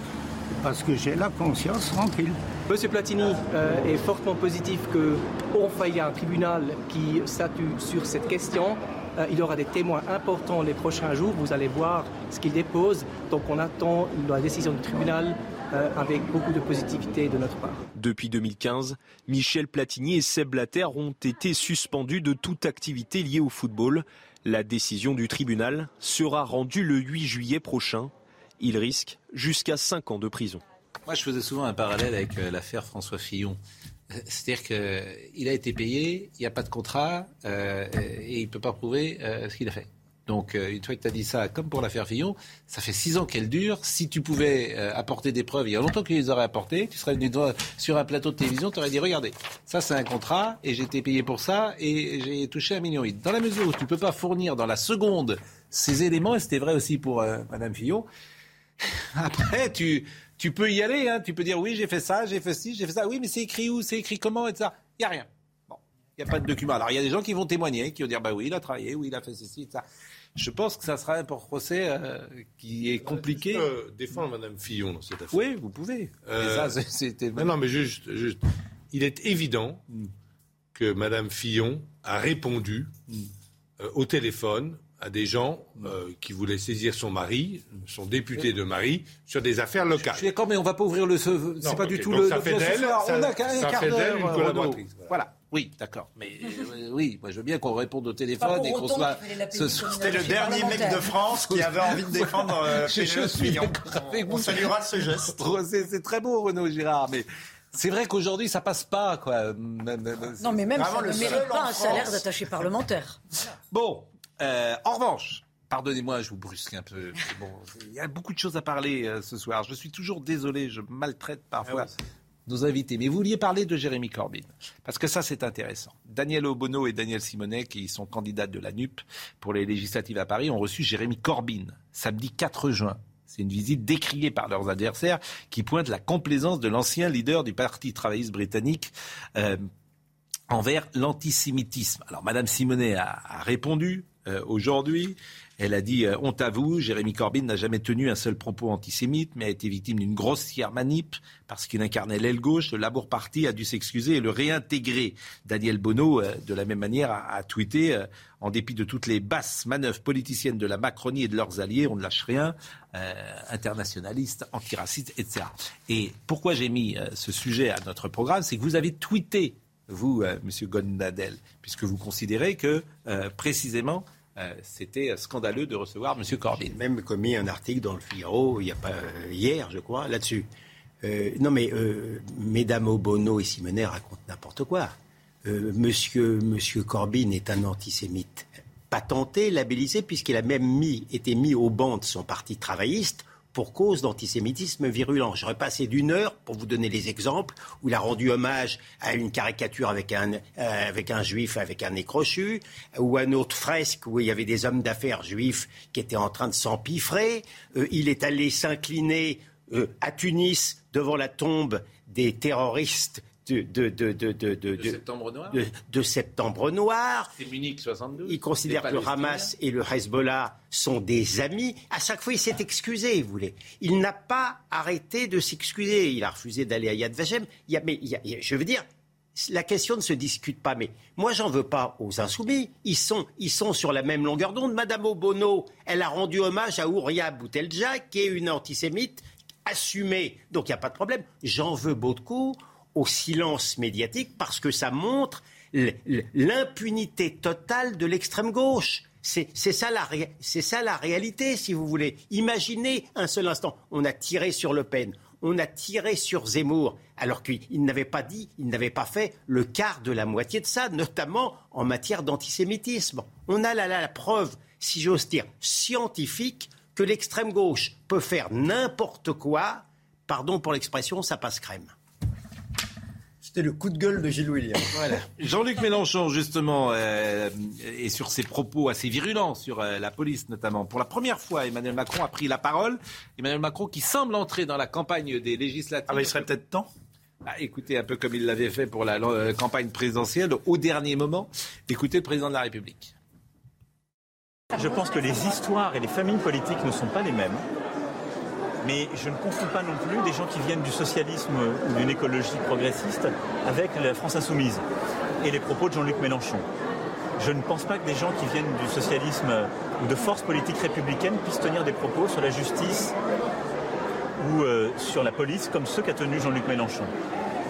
parce que j'ai la conscience tranquille. Monsieur Platini euh, est fortement positif qu'on faille un tribunal qui statue sur cette question. Euh, il y aura des témoins importants les prochains jours. Vous allez voir ce qu'il dépose. Donc on attend la décision du tribunal euh, avec beaucoup de positivité de notre part. Depuis 2015, Michel Platini et Seb Blatter ont été suspendus de toute activité liée au football. La décision du tribunal sera rendue le 8 juillet prochain. Il risque jusqu'à 5 ans de prison. Moi, je faisais souvent un parallèle avec euh, l'affaire François Fillon. Euh, c'est-à-dire qu'il a été payé, il n'y a pas de contrat euh, et il ne peut pas prouver ce qu'il a fait. Donc, une fois que tu as dit ça, comme pour l'affaire Fillon, ça fait six ans qu'elle dure. Si tu pouvais apporter des preuves, il y a longtemps qu'ils les auraient apportées, tu serais venu sur un plateau de télévision, tu aurais dit regardez, ça c'est un contrat et j'ai été payé pour ça et j'ai touché un million. Dans la mesure où tu ne peux pas fournir dans la seconde ces éléments, et c'était vrai aussi pour Madame Fillon, [laughs] après tu, tu peux y aller, hein. tu peux dire oui, j'ai fait ça, j'ai fait ci, j'ai fait ça. Oui, mais c'est écrit où, c'est écrit comment, et ça. Il n'y a rien. Il n'y a pas de document. Alors, il y a des gens qui vont témoigner, qui vont dire bah oui, il a travaillé, oui, il a fait ceci, ça. Je pense que ça sera un procès euh, qui est compliqué. Je défendre Mme Fillon dans cette affaire. Oui, vous pouvez. Euh, non, non, mais juste, juste, il est évident mm. que Mme Fillon a répondu mm. euh, au téléphone à des gens euh, qui voulaient saisir son mari, son député de mari, sur des affaires locales. Je suis d'accord, mais on ne va pas ouvrir le. C'est pas du tout le. Ça fait d'elle. On a qu'un quart d'heure. une collaboratrice. Voilà. Oui, d'accord. Mais euh, oui, moi je veux bien qu'on réponde au téléphone et qu'on soit. C'était le dernier mec de France qui avait envie de [laughs] défendre euh, je, suis on, on saluera ce geste. C'est très beau, Renaud Girard, mais. C'est vrai qu'aujourd'hui, ça passe pas, quoi. Non, mais même ça ne mérite pas un salaire d'attaché parlementaire. Bon, euh, en revanche, Pardonnez-moi, je vous brusque un peu. Bon, il y a beaucoup de choses à parler euh, ce soir. Je suis toujours désolé, je maltraite parfois ah nos invités. Mais vous vouliez parler de Jérémy Corbyn, parce que ça, c'est intéressant. Daniel Obono et Daniel Simonet, qui sont candidats de la NUP pour les législatives à Paris, ont reçu Jérémy Corbyn samedi 4 juin. C'est une visite décriée par leurs adversaires qui pointe la complaisance de l'ancien leader du Parti travailliste britannique. Euh, envers l'antisémitisme. Alors, Madame Simonet a répondu, euh, aujourd'hui. Elle a dit euh, Honte à vous, Jérémy Corbyn n'a jamais tenu un seul propos antisémite, mais a été victime d'une grossière manip parce qu'il incarnait l'aile gauche. Le Labour Party a dû s'excuser et le réintégrer. Daniel Bono, euh, de la même manière, a, tweeté En dépit de toutes les basses manœuvres politiciennes de la Macronie et de leurs alliés, on ne lâche rien, internationalistes, antiracistes, etc. Et pourquoi j'ai mis ce sujet à notre programme C'est que vous avez tweeté vous, M. Gondadel, puisque vous considérez que, précisément, euh, c'était scandaleux de recevoir M. Corbyn. J'ai même commis un article dans le Figaro, il y a pas, euh, hier, je crois, là-dessus. Euh, non, mais Mesdames Obono et Simonet racontent n'importe quoi. monsieur, monsieur Corbyn est un antisémite patenté, labellisé, puisqu'il a même été mis au banc de son parti travailliste pour cause d'antisémitisme virulent. J'aurais passé d'une heure pour vous donner les exemples où il a rendu hommage à une caricature avec un, euh, avec un juif avec un nez crochu, ou à une autre fresque où il y avait des hommes d'affaires juifs qui étaient en train de s'empiffrer. Euh, il est allé s'incliner euh, à Tunis devant la tombe des terroristes de, de, de, de, septembre noir. De, septembre noir. C'est Munich 72. Il considère que le Hamas et le Hezbollah sont des amis. À chaque fois, il s'est excusé, vous voulez. Il n'a pas arrêté de s'excuser. Il a refusé d'aller à Yad Vashem. Il y a, mais je veux dire, la question ne se discute pas. Mais moi, j'en veux pas aux insoumis. Ils sont, ils sont sur la même longueur d'onde. Madame Obono, elle a rendu hommage à Ouria Boutelja, qui est une antisémite assumée. Donc, il n'y a pas de problème. J'en veux beaucoup au silence médiatique parce que ça montre l'impunité totale de l'extrême gauche. C'est ça, la, réalité, si vous voulez. Imaginez un seul instant, on a tiré sur Le Pen, on a tiré sur Zemmour, alors qu'il n'avait pas dit, il n'avait pas fait le quart de la moitié de ça, notamment en matière d'antisémitisme. On a là, là la preuve, si j'ose dire, scientifique, que l'extrême gauche peut faire n'importe quoi. Pardon pour l'expression, ça passe crème. C'était le coup de gueule de Gilles William. [laughs] Voilà. Jean-Luc Mélenchon, justement, euh, et sur ses propos assez virulents sur euh, la police, notamment. Pour la première fois, Emmanuel Macron a pris la parole. Emmanuel Macron qui semble entrer dans la campagne des législatives. Ah, mais il serait peut-être temps bah, écoutez, un peu comme il l'avait fait pour la euh, campagne présidentielle, au dernier moment. Écoutez le président de la République. Je pense que les histoires et les familles politiques ne sont pas les mêmes. Mais je ne confonds pas non plus des gens qui viennent du socialisme ou d'une écologie progressiste avec la France insoumise et les propos de Jean-Luc Mélenchon. Je ne pense pas que des gens qui viennent du socialisme ou de forces politiques républicaines puissent tenir des propos sur la justice ou euh, sur la police comme ceux qu'a tenu Jean-Luc Mélenchon.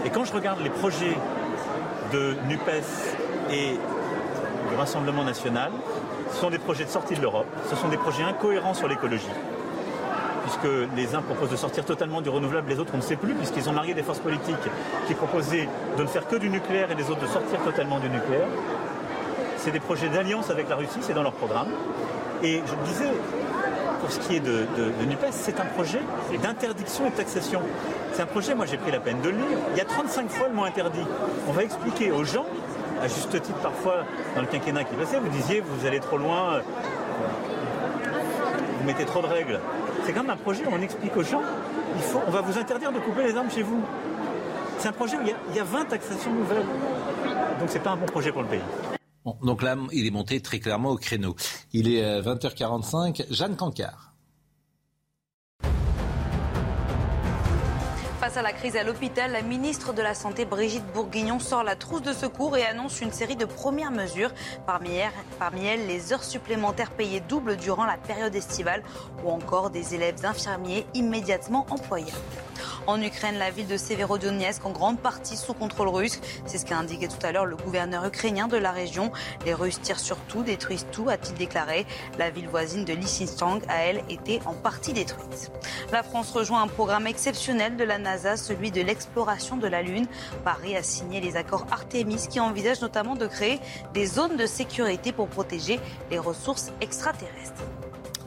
Et quand je regarde les projets de NUPES et du Rassemblement national, ce sont des projets de sortie de l'Europe, ce sont des projets incohérents sur l'écologie puisque les uns proposent de sortir totalement du renouvelable, les autres on ne sait plus, puisqu'ils ont marié des forces politiques qui proposaient de ne faire que du nucléaire et les autres de sortir totalement du nucléaire. C'est des projets d'alliance avec la Russie, c'est dans leur programme. Et je le disais, pour ce qui est de, NUPES, c'est un projet d'interdiction et de taxation. C'est un projet, moi j'ai pris la peine de le lire. Il y a 35 fois le mot interdit. On va expliquer aux gens, à juste titre parfois dans le quinquennat qui passait, vous disiez vous allez trop loin, vous mettez trop de règles. C'est quand même un projet où on explique aux gens, il faut, on va vous interdire de couper les armes chez vous. C'est un projet où il y, a, 20 taxations nouvelles. Donc c'est pas un bon projet pour le pays. donc là, il est monté très clairement au créneau. Il est 20h45. Jeanne Cancard. Face à la crise à l'hôpital, la ministre de la Santé, Brigitte Bourguignon, sort la trousse de secours et annonce une série de premières mesures. Parmi, elles, les heures supplémentaires payées double durant la période estivale ou encore des élèves infirmiers immédiatement employés. En Ukraine, la ville de Severodonetsk, en grande partie sous contrôle russe. C'est ce qu'a indiqué tout à l'heure le gouverneur ukrainien de la région. Les Russes tirent sur tout, détruisent tout, a-t-il déclaré. La ville voisine de Lysychansk a, elle, été en partie détruite. La France rejoint un programme exceptionnel de la NASA, celui de l'exploration de la Lune. Paris a signé les accords Artemis qui envisagent notamment de créer des zones de sécurité pour protéger les ressources extraterrestres.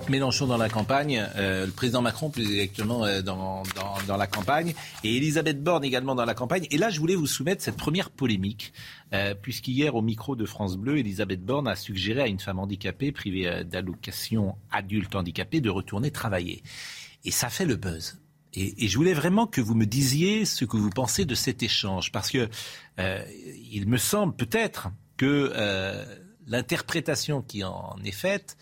Mélenchon dans la campagne, euh, le président Macron plus exactement euh, dans, dans, la campagne, et Elisabeth Borne également dans la campagne. Et là, je voulais vous soumettre cette première polémique, euh, puisqu'hier, au micro de France Bleu, Elisabeth Borne a suggéré à une femme handicapée, privée d'allocation adulte handicapé, de retourner travailler. Et ça fait le buzz. Et, je voulais vraiment que vous me disiez ce que vous pensez de cet échange, parce que il me semble peut-être que l'interprétation qui en est faite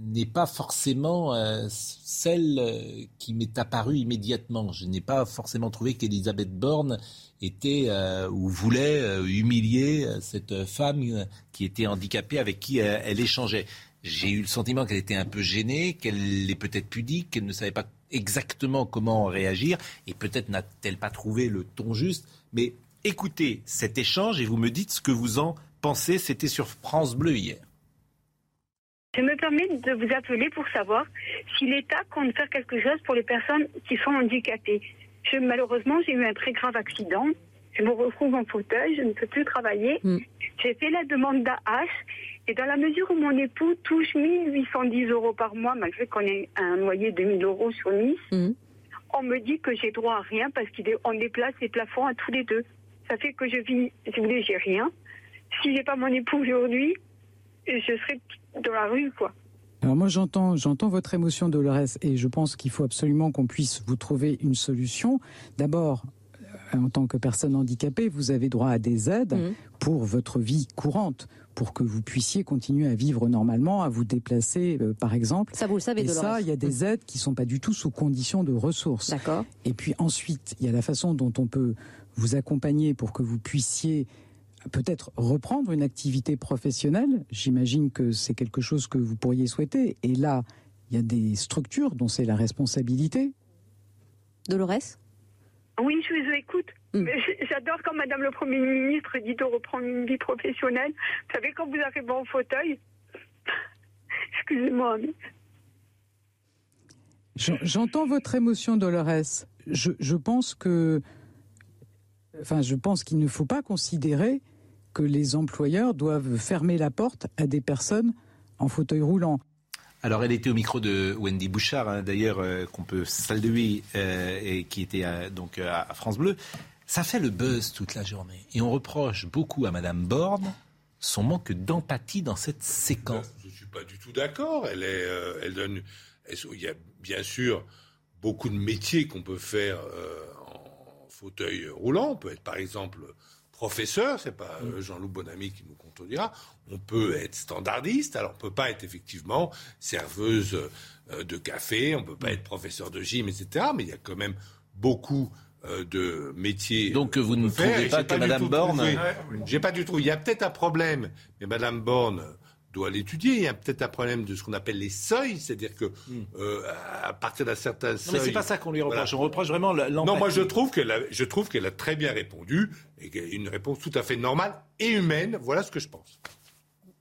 n'est pas forcément euh, celle euh, qui m'est apparue immédiatement. Je n'ai pas forcément trouvé qu'Elisabeth Borne était euh, ou voulait humilier cette femme qui était handicapée avec qui elle échangeait. J'ai eu le sentiment qu'elle était un peu gênée, qu'elle est peut-être pudique, qu'elle ne savait pas exactement comment réagir, et peut-être n'a-t-elle pas trouvé le ton juste. Mais écoutez cet échange et vous me dites ce que vous en pensez. C'était sur France Bleu hier. Je me permets de vous appeler pour savoir si l'État compte faire quelque chose pour les personnes qui sont handicapées. Je, malheureusement, j'ai eu un très grave accident. Je me retrouve en fauteuil, je ne peux plus travailler. Mm. J'ai fait la demande d'AH et dans la mesure où mon époux touche 1810 euros par mois, malgré qu'on ait un loyer de 1000 euros sur Nice, mm. on me dit que j'ai droit à rien parce qu'on déplace les plafonds à tous les deux. Ça fait que je vis, si vous voulez, j'ai rien. Si j'ai pas mon époux aujourd'hui, je serais dans la rue, quoi. Alors moi j'entends j'entends votre émotion Dolores et je pense qu'il faut absolument qu'on puisse vous trouver une solution. D'abord euh, en tant que personne handicapée, vous avez droit à des aides mmh. pour votre vie courante, pour que vous puissiez continuer à vivre normalement, à vous déplacer, euh, par exemple. Ça, vous le savez, Et ça, il y a des mmh. aides qui sont pas du tout sous condition de ressources. D'accord. Et puis ensuite, il y a la façon dont on peut vous accompagner pour que vous puissiez peut-être reprendre une activité professionnelle. J'imagine que c'est quelque chose que vous pourriez souhaiter. Et là, il y a des structures dont c'est la responsabilité. Dolores? Oui, je vous écoute. Hmm. J'adore quand Madame le Premier ministre dit de reprendre une vie professionnelle. Vous savez, quand vous arrivez en fauteuil, [laughs] excusez-moi. J'entends votre émotion, Dolores. Je, je pense que, enfin, je pense qu'il ne faut pas considérer que les employeurs doivent fermer la porte à des personnes en fauteuil roulant. Alors, elle était au micro de Wendy Bouchard, hein, d'ailleurs, euh, qu'on peut saluer, euh, et qui était donc à France Bleu. Ça fait le buzz toute la journée. Et on reproche beaucoup à Madame Borne son manque d'empathie dans cette séquence. Je ne suis pas du tout d'accord. Elle, est, euh, elle donne. il y a bien sûr beaucoup de métiers qu'on peut faire en fauteuil roulant. On peut être, par exemple, professeur, c'est pas mm. Jean-Loup Bonamy qui nous contredira. On peut être standardiste, alors on peut pas être effectivement serveuse euh, de café, on peut pas mm. être professeur de gym, etc. Mais il y a quand même beaucoup euh, de métiers. Donc vous ne trouvez pas que Madame Borne J'ai pas du tout. Il y a peut-être un problème, mais Madame Borne doit l'étudier. Il y a peut-être un problème de ce qu'on appelle les seuils, c'est-à-dire que hmm. euh, à partir d'un certain seuil. Non, mais c'est pas ça qu'on lui reproche. On reproche vraiment l'empathie. Non, moi je trouve qu'elle a, je trouve qu'elle a très bien répondu et qu'elle a une réponse tout à fait normale et humaine. Voilà ce que je pense.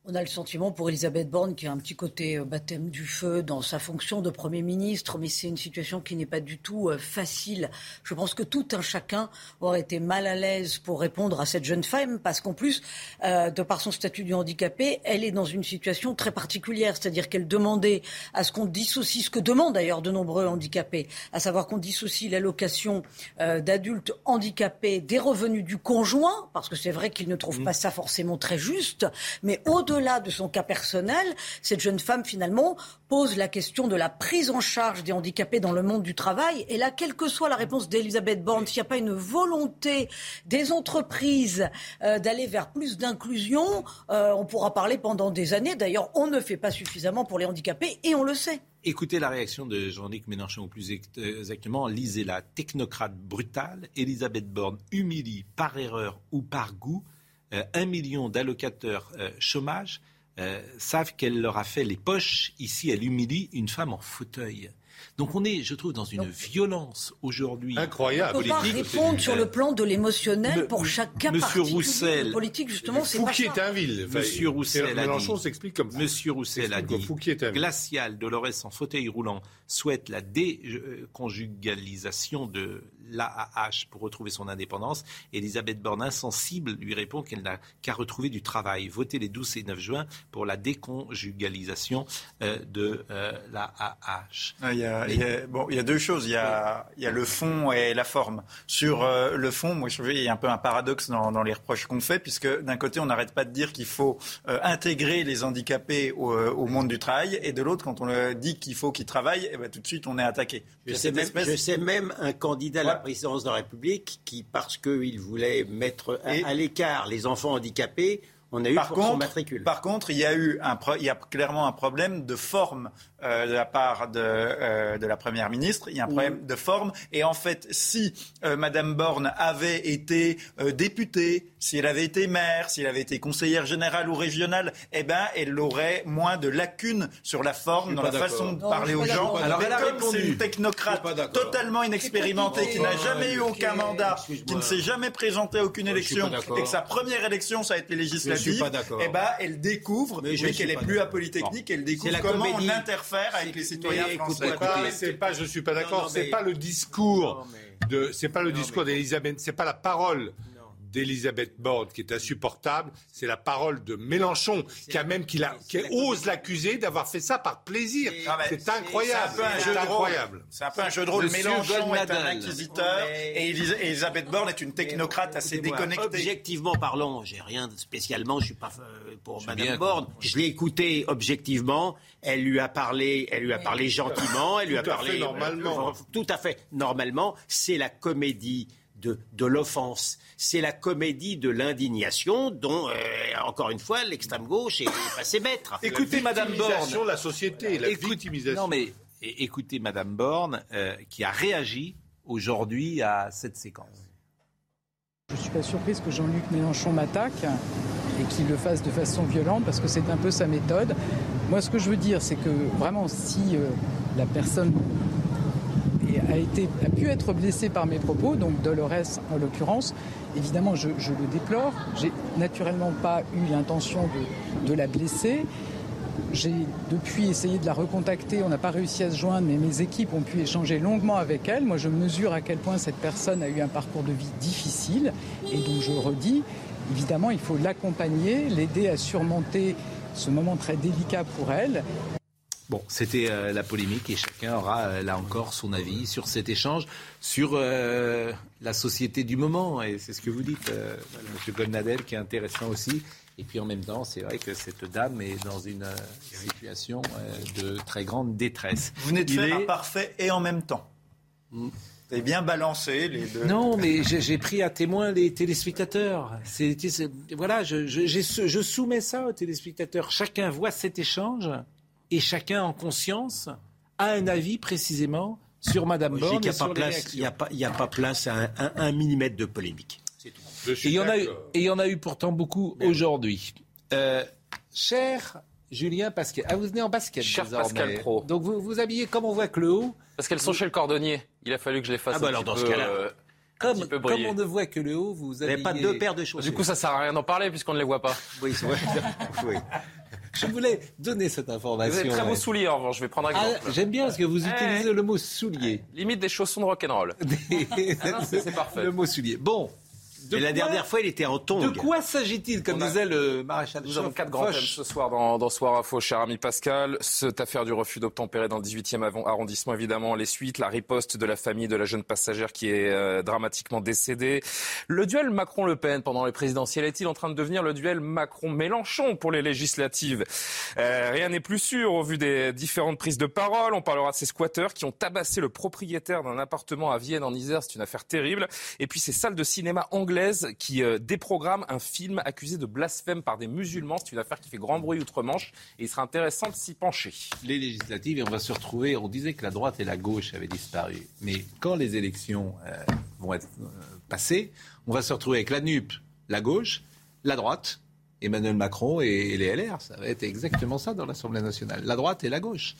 On a le sentiment pour Elisabeth Borne qui a un petit côté euh, baptême du feu dans sa fonction de Premier ministre, mais c'est une situation qui n'est pas du tout euh, facile. Je pense que tout un chacun aurait été mal à l'aise pour répondre à cette jeune femme, parce qu'en plus, euh, de par son statut de handicapé, elle est dans une situation très particulière, c'est-à-dire qu'elle demandait à ce qu'on dissocie, ce que demandent d'ailleurs de nombreux handicapés, à savoir qu'on dissocie l'allocation d'adultes handicapés des revenus du conjoint, parce que c'est vrai qu'ils ne trouvent mmh. pas ça forcément très juste, mais au au-delà de son cas personnel, cette jeune femme, finalement, pose la question de la prise en charge des handicapés dans le monde du travail. Et là, quelle que soit la réponse d'Elisabeth Borne, s'il n'y a pas une volonté des entreprises euh, d'aller vers plus d'inclusion, euh, on pourra parler pendant des années. D'ailleurs, on ne fait pas suffisamment pour les handicapés et on le sait. Écoutez la réaction de Jean-Luc Mélenchon, ou plus exactement, lisez-la. Technocrate brutale, Elisabeth Borne humilie par erreur ou par goût euh, un million d'allocateurs euh, chômage euh, savent qu'elle leur a fait les poches. Ici, elle humilie une femme en fauteuil. Donc on est, je trouve, dans une violence aujourd'hui incroyable. On ne peut pas répondre sur le plan de l'émotionnel pour chaque cas Monsieur Roussel, politique justement, c'est Fouquier est un ville. Monsieur Roussel a dit, s'explique comme Monsieur Roussel a dit, glacial, Dolores en fauteuil roulant souhaite la déconjugalisation de l'AAH pour retrouver son indépendance. Elisabeth Borne, insensible, lui répond qu'elle n'a qu'à retrouver du travail. Votez les 12 et 9 juin pour la déconjugalisation euh, de euh, l'AAH. Ah, il, y a, bon, il y a deux choses. Il y a, il y a le fond et la forme. Sur euh, le fond, moi je trouve qu'il y a un peu un paradoxe dans, dans les reproches qu'on fait, puisque d'un côté, on n'arrête pas de dire qu'il faut intégrer les handicapés au, au, monde du travail, et de l'autre, quand on dit qu'il faut qu'ils travaillent, eh ben, tout de suite, on est attaqué. Je sais, même, je sais même un candidat la présidence de la République qui, parce qu'il voulait mettre à l'écart les enfants handicapés, on a eu par contre, son matricule. Par contre, il y a eu un, il y a clairement un problème de forme euh, de la part de, euh, de, la première ministre. Il y a un problème de forme. Et en fait, si euh, Madame Borne avait été députée, si elle avait été maire, si elle avait été conseillère générale ou régionale, eh ben, elle aurait moins de lacunes sur la forme, dans la façon de parler aux gens. Alors, elle a comme c'est une technocrate totalement inexpérimentée, qui n'a jamais eu aucun mandat, qui ne s'est jamais présenté à aucune élection, et que sa première élection, ça a été législative, eh ben, elle découvre, mais, qu'elle est plus à Polytechnique, elle découvre comment on interfère avec les citoyens français. C'est pas, je suis pas d'accord. C'est pas le discours de, c'est pas le discours d'Elisabeth, c'est pas la parole d'Elisabeth Borne qui est insupportable, c'est la parole de Mélenchon qui a même qui, qui ose l'accuser d'avoir fait ça par plaisir. C'est incroyable. C'est incroyable. C'est un peu un jeu de rôle. Mélenchon est un inquisiteur et Elisabeth Borne est une technocrate assez déconnectée. Objectivement parlons, j'ai rien spécialement, je suis pas euh, pour Madame Borne. Je l'ai écoutée objectivement. Elle lui a parlé, elle lui a parlé gentiment, elle lui a parlé normalement. Tout à fait normalement. C'est la comédie de, l'offense. C'est la comédie de l'indignation dont, euh, encore une fois, l'extrême gauche est [coughs] passé maître. Écoutez, Madame Borne. la société, la victimisation. Non, mais écoutez, Madame Borne, euh, qui a réagi aujourd'hui à cette séquence. Je ne suis pas surprise que Jean-Luc Mélenchon m'attaque et qu'il le fasse de façon violente parce que c'est un peu sa méthode. Moi, ce que je veux dire, c'est que vraiment, si euh, la personne a, été, a pu être blessé par mes propos, donc Dolores en l'occurrence. Évidemment, je, le déplore. J'ai naturellement pas eu l'intention de, la blesser. j'ai depuis essayé de la recontacter, on n'a pas réussi à se joindre, mais mes équipes ont pu échanger longuement avec elle. Moi, je mesure à quel point cette personne a eu un parcours de vie difficile. Et donc, je redis, évidemment, il faut l'accompagner, l'aider à surmonter ce moment très délicat pour elle. Bon, c'était euh, la polémique et chacun aura euh, là encore son avis sur cet échange, sur euh, la société du moment. Et c'est ce que vous dites, M. Golnadel, qui est intéressant aussi. Et puis en même temps, c'est vrai que cette dame est dans une situation de très grande détresse. Vous venez de faire un parfait et en même temps. Mm. Vous avez bien balancé les deux. Non, mais j'ai pris à témoin les téléspectateurs. voilà, je, je soumets ça aux téléspectateurs. Chacun voit cet échange et chacun en conscience a un avis précisément sur Madame Borne. Il n'y a, a, pas place à un, millimètre de polémique. Et il, y en a eu, et il y en a eu pourtant beaucoup aujourd'hui. Euh, cher Julien Pascal. Ah, vous venez en basket Cher Pascal Pro. Donc vous vous habillez comme on voit que le haut. Parce qu'elles sont chez le cordonnier. Il a fallu que je les fasse ah bah un alors, dans ce cas-là. Euh, comme, comme, on ne voit que le haut, vous n'avez pas deux paires de chaussures. Du coup, ça sert à rien d'en parler puisqu'on ne les voit pas. Oui, c'est vrai. [laughs] oui. [laughs] Je voulais donner cette information. Vous avez très beaux souliers en revanche, je vais prendre un ah, exemple. J'aime bien parce que vous utilisez le mot soulier. Limite des chaussons de rock'n'roll. [laughs] ah c'est parfait. Le mot soulier. Bon, et la dernière fois, il était en tongs. De quoi s'agit-il, comme disait le maréchal Nous avons quatre grands thèmes ce soir dans, dans Soir Info, cher ami Pascal. Cette affaire du refus d'obtempérer dans le 18e arrondissement, évidemment, les suites, la riposte de la famille de la jeune passagère qui est euh, dramatiquement décédée. Le duel Macron-Le Pen pendant les présidentielles est-il en train de devenir le duel Macron-Mélenchon pour les législatives? Euh, Rien n'est plus sûr au vu des différentes prises de parole. On parlera de ces squatteurs qui ont tabassé le propriétaire d'un appartement à Vienne en Isère. C'est une affaire terrible. Et puis ces salles de cinéma anglaises qui euh, déprogramme un film accusé de blasphème par des musulmans. C'est une affaire qui fait grand bruit outre-Manche et il sera intéressant de s'y pencher. Les législatives, on va se retrouver, on disait que la droite et la gauche avaient disparu. Mais quand les élections euh, vont être euh, passées, on va se retrouver avec la NUP, la gauche, la droite, Emmanuel Macron et les LR. Ça va être exactement ça dans l'Assemblée nationale. La droite et la gauche.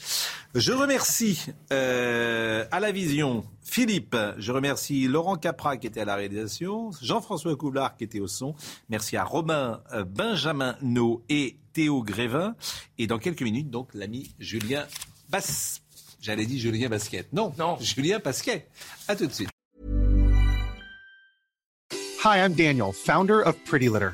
Je remercie euh, à la vision Philippe. Je remercie Laurent Capra qui était à la réalisation, Jean-François Coulard qui était au son. Merci à Robin euh, Benjamin No et Théo Grévin. Et dans quelques minutes, donc, l'ami Julien Bass. J'allais dire Julien Basket. Non, non, Julien Pasquet. À tout de suite. Hi, I'm Daniel, founder of Pretty Litter.